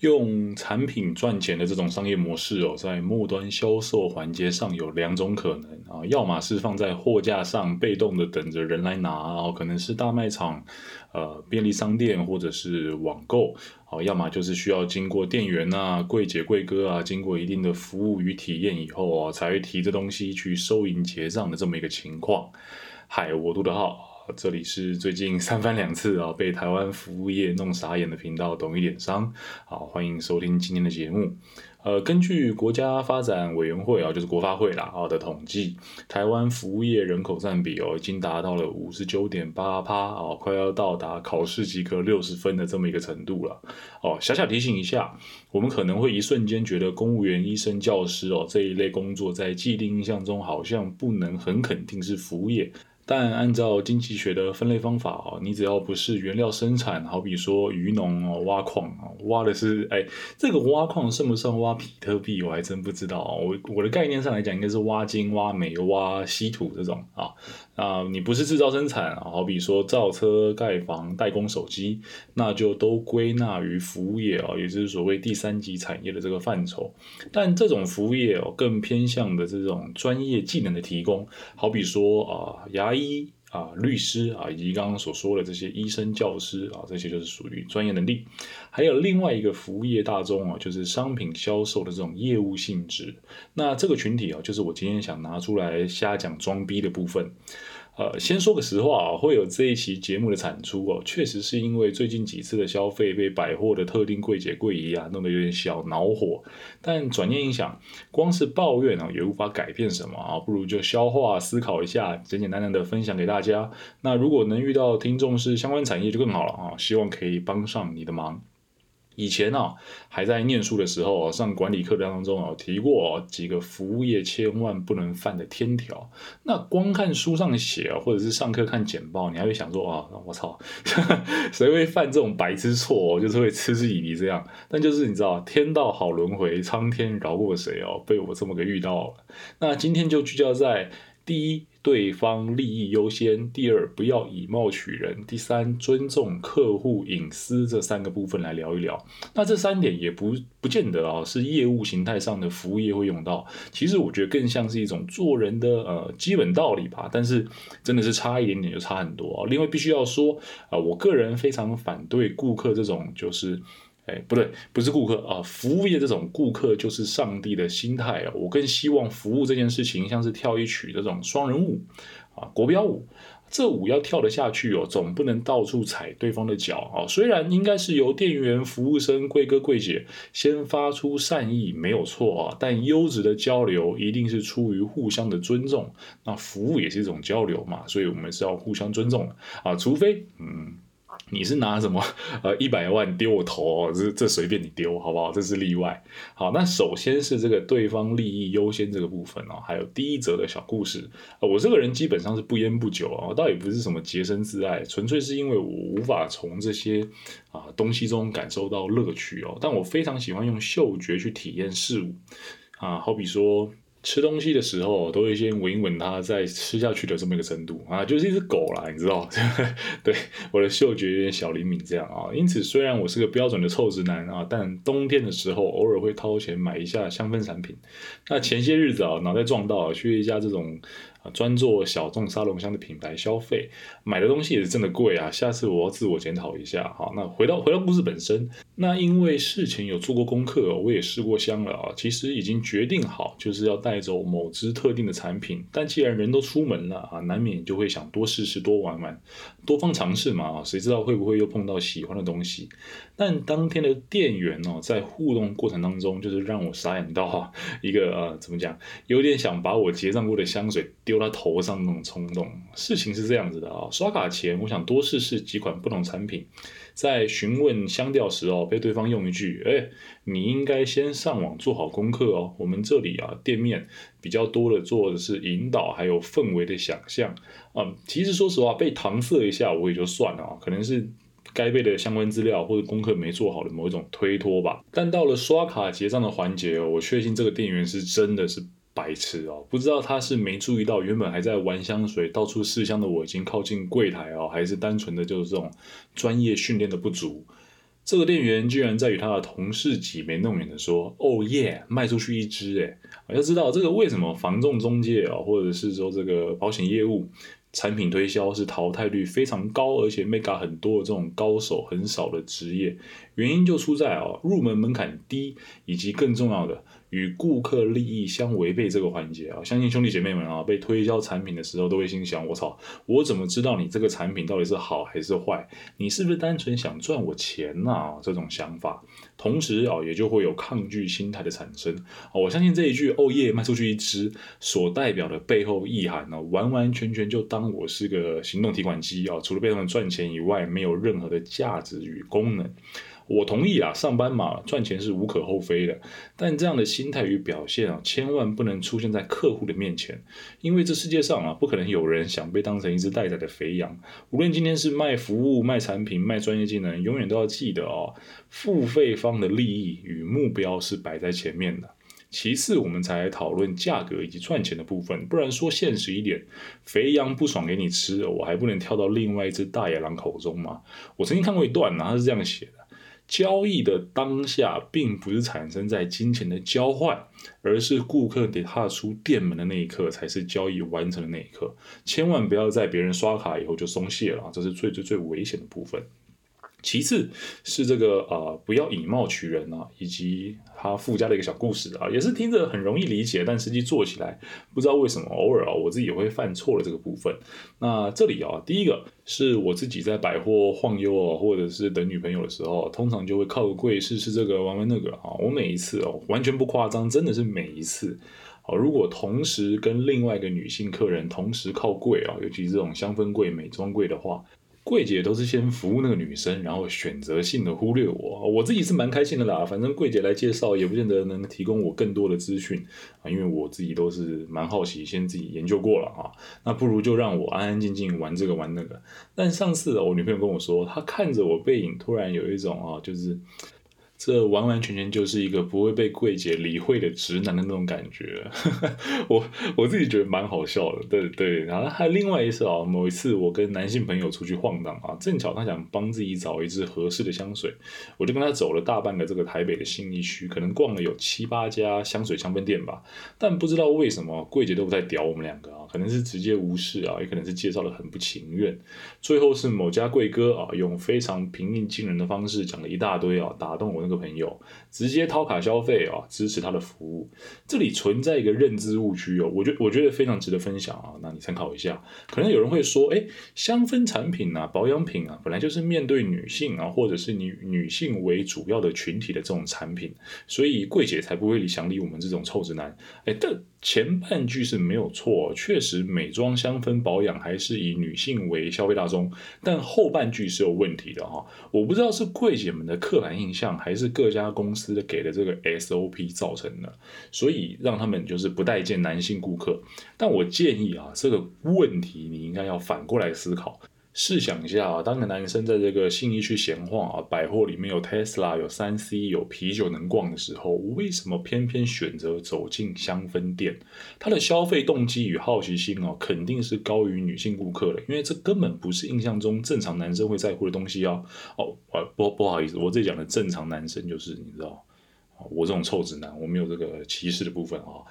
用产品赚钱的这种商业模式哦，在末端销售环节上有两种可能啊，要么是放在货架上被动的等着人来拿哦，可能是大卖场、呃便利商店或者是网购哦，要么就是需要经过店员啊、柜姐、柜哥啊，经过一定的服务与体验以后啊，才会提着东西去收银结账的这么一个情况。嗨，我杜德浩。这里是最近三番两次啊被台湾服务业弄傻眼的频道，懂一点商，好欢迎收听今天的节目。呃，根据国家发展委员会啊，就是国发会啦啊的统计，台湾服务业人口占比哦，已经达到了五十九点八趴哦，快要到达考试及格六十分的这么一个程度了哦。小小提醒一下，我们可能会一瞬间觉得公务员、医生、教师哦这一类工作，在既定印象中好像不能很肯定是服务业。但按照经济学的分类方法哦，你只要不是原料生产，好比说鱼农哦挖矿啊，挖的是哎，这个挖矿算不算挖比特币？我还真不知道啊。我我的概念上来讲，应该是挖金、挖煤、挖稀土这种啊啊，你不是制造生产啊，好比说造车、盖房、代工手机，那就都归纳于服务业啊，也就是所谓第三级产业的这个范畴。但这种服务业哦，更偏向的这种专业技能的提供，好比说啊牙医。医啊，律师啊，以及刚刚所说的这些医生、教师啊，这些就是属于专业能力。还有另外一个服务业大众啊，就是商品销售的这种业务性质。那这个群体啊，就是我今天想拿出来瞎讲装逼的部分。呃，先说个实话啊，会有这一期节目的产出哦，确实是因为最近几次的消费被百货的特定柜姐柜姨啊弄得有点小恼火。但转念一想，光是抱怨啊也无法改变什么啊，不如就消化思考一下，简简单单的分享给大家。那如果能遇到听众是相关产业就更好了啊，希望可以帮上你的忙。以前啊，还在念书的时候上管理课当中啊，提过几个服务业千万不能犯的天条。那光看书上写啊，或者是上课看简报，你还会想说啊，我操，谁会犯这种白痴错？就是会嗤之以鼻这样。但就是你知道，天道好轮回，苍天饶过谁哦？被我这么个遇到了。那今天就聚焦在。第一，对方利益优先；第二，不要以貌取人；第三，尊重客户隐私。这三个部分来聊一聊。那这三点也不不见得啊，是业务形态上的服务业会用到。其实我觉得更像是一种做人的呃基本道理吧。但是真的是差一点点就差很多啊。另外必须要说啊，我个人非常反对顾客这种就是。哎，不对，不是顾客啊，服务业这种顾客就是上帝的心态啊。我更希望服务这件事情像是跳一曲这种双人舞啊，国标舞，这舞要跳得下去哦，总不能到处踩对方的脚啊。虽然应该是由店员、服务生、贵哥贵姐先发出善意，没有错啊，但优质的交流一定是出于互相的尊重。那服务也是一种交流嘛，所以我们是要互相尊重的啊，除非嗯。你是拿什么 呃一百万丢我头哦？这这随便你丢好不好？这是例外。好，那首先是这个对方利益优先这个部分哦，还有第一则的小故事。我这个人基本上是不烟不酒啊，倒也不是什么洁身自爱，纯粹是因为我无法从这些啊东西中感受到乐趣哦。但我非常喜欢用嗅觉去体验事物啊，好比说。吃东西的时候，都会先闻一闻它，再吃下去的这么一个程度啊，就是一只狗啦，你知道？对，我的嗅觉有点小灵敏这样啊。因此，虽然我是个标准的臭直男啊，但冬天的时候偶尔会掏钱买一下香氛产品。那前些日子啊，脑袋撞到去一家这种。专做小众沙龙香的品牌消费，买的东西也是真的贵啊！下次我要自我检讨一下。好，那回到回到故事本身，那因为事前有做过功课，我也试过香了啊，其实已经决定好就是要带走某支特定的产品。但既然人都出门了啊，难免就会想多试试、多玩玩、多方尝试嘛啊，谁知道会不会又碰到喜欢的东西？但当天的店员哦，在互动过程当中，就是让我傻眼到哈，一个呃，怎么讲，有点想把我结账过的香水丢。他头上那种冲动，事情是这样子的啊，刷卡前我想多试试几款不同产品，在询问香调时哦，被对方用一句，哎，你应该先上网做好功课哦，我们这里啊店面比较多的做的是引导还有氛围的想象啊，其实说实话被搪塞一下我也就算了啊，可能是该背的相关资料或者功课没做好的某一种推脱吧，但到了刷卡结账的环节哦，我确信这个店员是真的是。白痴哦，不知道他是没注意到原本还在玩香水、到处试香的我已经靠近柜台哦，还是单纯的就是这种专业训练的不足。这个店员居然在与他的同事挤眉弄眼的说：“哦耶，卖出去一只！”哎，要知道这个为什么房仲中介啊，或者是说这个保险业务产品推销是淘汰率非常高，而且 mega 很多的这种高手很少的职业，原因就出在哦入门门槛低，以及更重要的。与顾客利益相违背这个环节啊，相信兄弟姐妹们啊，被推销产品的时候都会心想：我操，我怎么知道你这个产品到底是好还是坏？你是不是单纯想赚我钱呢？这种想法，同时啊，也就会有抗拒心态的产生。我相信这一句“哦耶，卖出去一只”所代表的背后意涵呢，完完全全就当我是个行动提款机啊，除了被他们赚钱以外，没有任何的价值与功能。我同意啊，上班嘛，赚钱是无可厚非的。但这样的心态与表现啊，千万不能出现在客户的面前，因为这世界上啊，不可能有人想被当成一只待宰的肥羊。无论今天是卖服务、卖产品、卖专业技能，永远都要记得哦，付费方的利益与目标是摆在前面的。其次，我们才讨论价格以及赚钱的部分。不然说现实一点，肥羊不爽给你吃，我还不能跳到另外一只大野狼口中吗？我曾经看过一段，他是这样写的。交易的当下，并不是产生在金钱的交换，而是顾客得踏出店门的那一刻，才是交易完成的那一刻。千万不要在别人刷卡以后就松懈了，这是最最最危险的部分。其次是这个呃，不要以貌取人啊，以及他附加的一个小故事啊，也是听着很容易理解，但实际做起来不知道为什么偶尔啊，我自己也会犯错的这个部分。那这里啊，第一个是我自己在百货晃悠啊，或者是等女朋友的时候，通常就会靠个柜试试这个玩玩那个啊。我每一次哦，完全不夸张，真的是每一次啊，如果同时跟另外一个女性客人同时靠柜啊，尤其这种香氛柜、美妆柜的话。柜姐都是先服务那个女生，然后选择性的忽略我。我自己是蛮开心的啦，反正柜姐来介绍也不见得能提供我更多的资讯啊，因为我自己都是蛮好奇，先自己研究过了啊。那不如就让我安安静静玩这个玩那个。但上次我女朋友跟我说，她看着我背影，突然有一种啊，就是。这完完全全就是一个不会被柜姐理会的直男的那种感觉，我我自己觉得蛮好笑的，对对。然后还有另外一次啊，某一次我跟男性朋友出去晃荡啊，正巧他想帮自己找一支合适的香水，我就跟他走了大半个这个台北的信义区，可能逛了有七八家香水香氛店吧，但不知道为什么柜姐都不太屌我们两个啊，可能是直接无视啊，也可能是介绍的很不情愿。最后是某家贵哥啊，用非常平易近人的方式讲了一大堆啊，打动我。一个朋友直接掏卡消费啊，支持他的服务。这里存在一个认知误区哦，我觉我觉得非常值得分享啊。那你参考一下。可能有人会说，哎，香氛产品啊，保养品啊，本来就是面对女性啊，或者是女女性为主要的群体的这种产品，所以柜姐才不会理想理我们这种臭直男。哎，但。前半句是没有错，确实美妆香氛保养还是以女性为消费大众，但后半句是有问题的哈。我不知道是柜姐们的刻板印象，还是各家公司的给的这个 SOP 造成的，所以让他们就是不待见男性顾客。但我建议啊，这个问题你应该要反过来思考。试想一下啊，当个男生在这个信义区闲晃啊，百货里面有 Tesla、有三 C、有啤酒能逛的时候，为什么偏偏选择走进香氛店？他的消费动机与好奇心哦，肯定是高于女性顾客的，因为这根本不是印象中正常男生会在乎的东西啊。哦，不不好意思，我这里讲的正常男生就是你知道，我这种臭直男，我没有这个歧视的部分啊。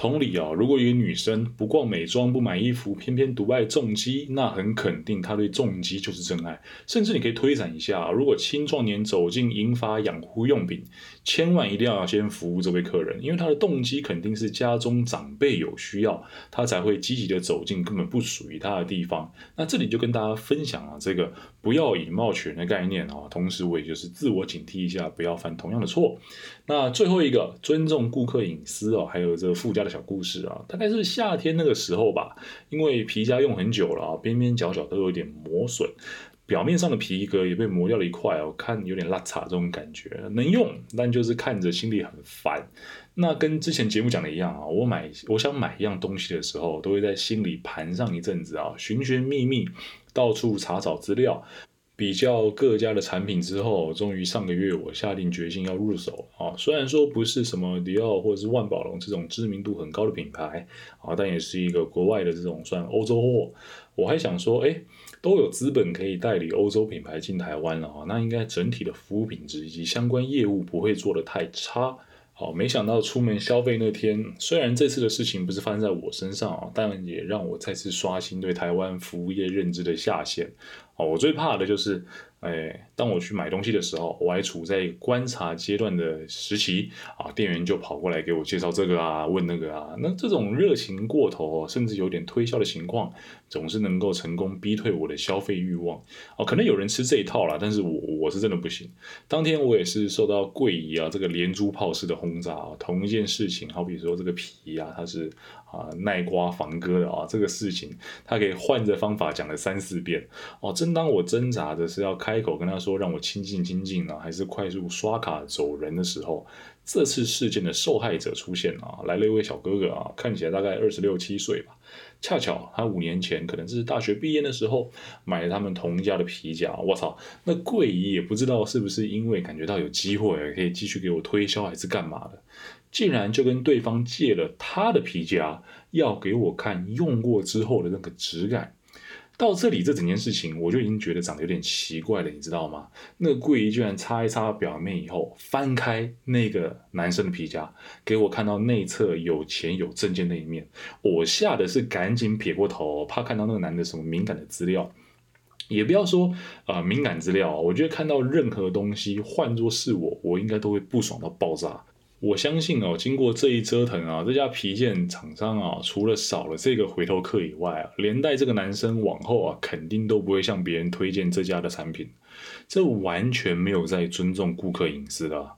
同理啊，如果一个女生不逛美妆、不买衣服，偏偏独爱重机，那很肯定她对重机就是真爱。甚至你可以推展一下，如果青壮年走进银发养护用品，千万一定要先服务这位客人，因为他的动机肯定是家中长辈有需要，他才会积极的走进根本不属于他的地方。那这里就跟大家分享啊，这个不要以貌取人的概念啊，同时我也就是自我警惕一下，不要犯同样的错。那最后一个，尊重顾客隐私哦，还有这个附加的小故事啊，大概是夏天那个时候吧，因为皮夹用很久了啊，边边角角都有点磨损。表面上的皮革也被磨掉了一块哦，看有点拉碴这种感觉，能用，但就是看着心里很烦。那跟之前节目讲的一样啊，我买我想买一样东西的时候，都会在心里盘上一阵子啊，寻寻觅觅，到处查找资料，比较各家的产品之后，终于上个月我下定决心要入手啊。虽然说不是什么迪奥或者是万宝龙这种知名度很高的品牌啊，但也是一个国外的这种算欧洲货。我还想说，哎。都有资本可以代理欧洲品牌进台湾了啊，那应该整体的服务品质以及相关业务不会做得太差。好，没想到出门消费那天，虽然这次的事情不是发生在我身上啊，但也让我再次刷新对台湾服务业认知的下限。我最怕的就是。哎，当我去买东西的时候，我还处在观察阶段的时期啊，店员就跑过来给我介绍这个啊，问那个啊，那这种热情过头，甚至有点推销的情况，总是能够成功逼退我的消费欲望哦。可能有人吃这一套啦，但是我我是真的不行。当天我也是受到柜姨啊这个连珠炮式的轰炸啊，同一件事情，好比说这个皮啊，它是。啊，耐刮防割的啊，这个事情他可以换着方法讲了三四遍哦。真当我挣扎着是要开口跟他说让我亲近亲近呢，还是快速刷卡走人的时候，这次事件的受害者出现啊，来了一位小哥哥啊，看起来大概二十六七岁吧。恰巧他五年前可能是大学毕业的时候买了他们同一家的皮夹。我操，那柜姨也不知道是不是因为感觉到有机会可以继续给我推销，还是干嘛的。竟然就跟对方借了他的皮夹，要给我看用过之后的那个质感。到这里，这整件事情我就已经觉得长得有点奇怪了，你知道吗？那个柜姨居然擦一擦表面以后，翻开那个男生的皮夹，给我看到内侧有钱有证件那一面。我吓得是赶紧撇过头，怕看到那个男的什么敏感的资料。也不要说啊敏感资料，我觉得看到任何东西，换作是我，我应该都会不爽到爆炸。我相信哦，经过这一折腾啊，这家皮件厂商啊，除了少了这个回头客以外啊，连带这个男生往后啊，肯定都不会向别人推荐这家的产品，这完全没有在尊重顾客隐私的。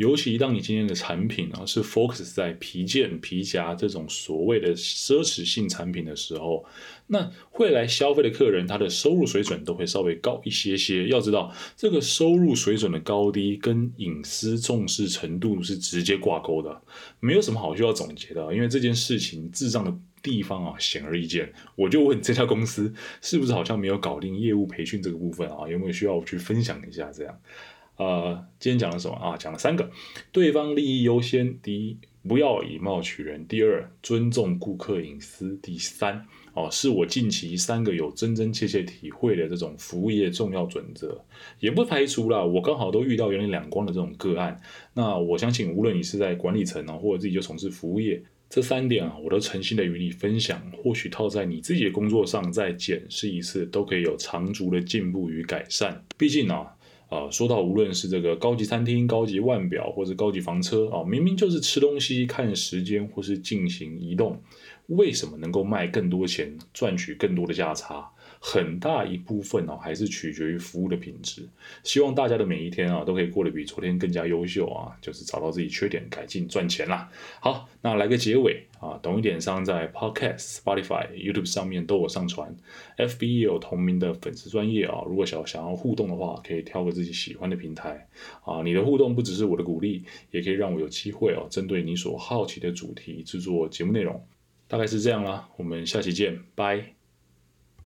尤其当你今天的产品啊是 focus 在皮件、皮夹这种所谓的奢侈性产品的时候，那会来消费的客人，他的收入水准都会稍微高一些些。要知道，这个收入水准的高低跟隐私重视程度是直接挂钩的，没有什么好需要总结的。因为这件事情智障的地方啊显而易见。我就问这家公司是不是好像没有搞定业务培训这个部分啊？有没有需要我去分享一下这样？呃，今天讲了什么啊？讲了三个，对方利益优先。第一，不要以貌取人；第二，尊重顾客隐私；第三，哦，是我近期三个有真真切切体会的这种服务业重要准则。也不排除啦，我刚好都遇到有点两光的这种个案。那我相信，无论你是在管理层啊，或者自己就从事服务业，这三点啊，我都诚心的与你分享。或许套在你自己的工作上再检视一次，都可以有长足的进步与改善。毕竟呢。啊，说到无论是这个高级餐厅、高级腕表，或者高级房车啊，明明就是吃东西、看时间或是进行移动，为什么能够卖更多钱、赚取更多的价差？很大一部分哦，还是取决于服务的品质。希望大家的每一天啊，都可以过得比昨天更加优秀啊，就是找到自己缺点改进赚钱啦。好，那来个结尾啊，懂一点商在 Podcast、Spotify、YouTube 上面都有上传，FB 也有同名的粉丝专业啊。如果想想要互动的话，可以挑个自己喜欢的平台啊。你的互动不只是我的鼓励，也可以让我有机会哦，针对你所好奇的主题制作节目内容。大概是这样啦，我们下期见，拜。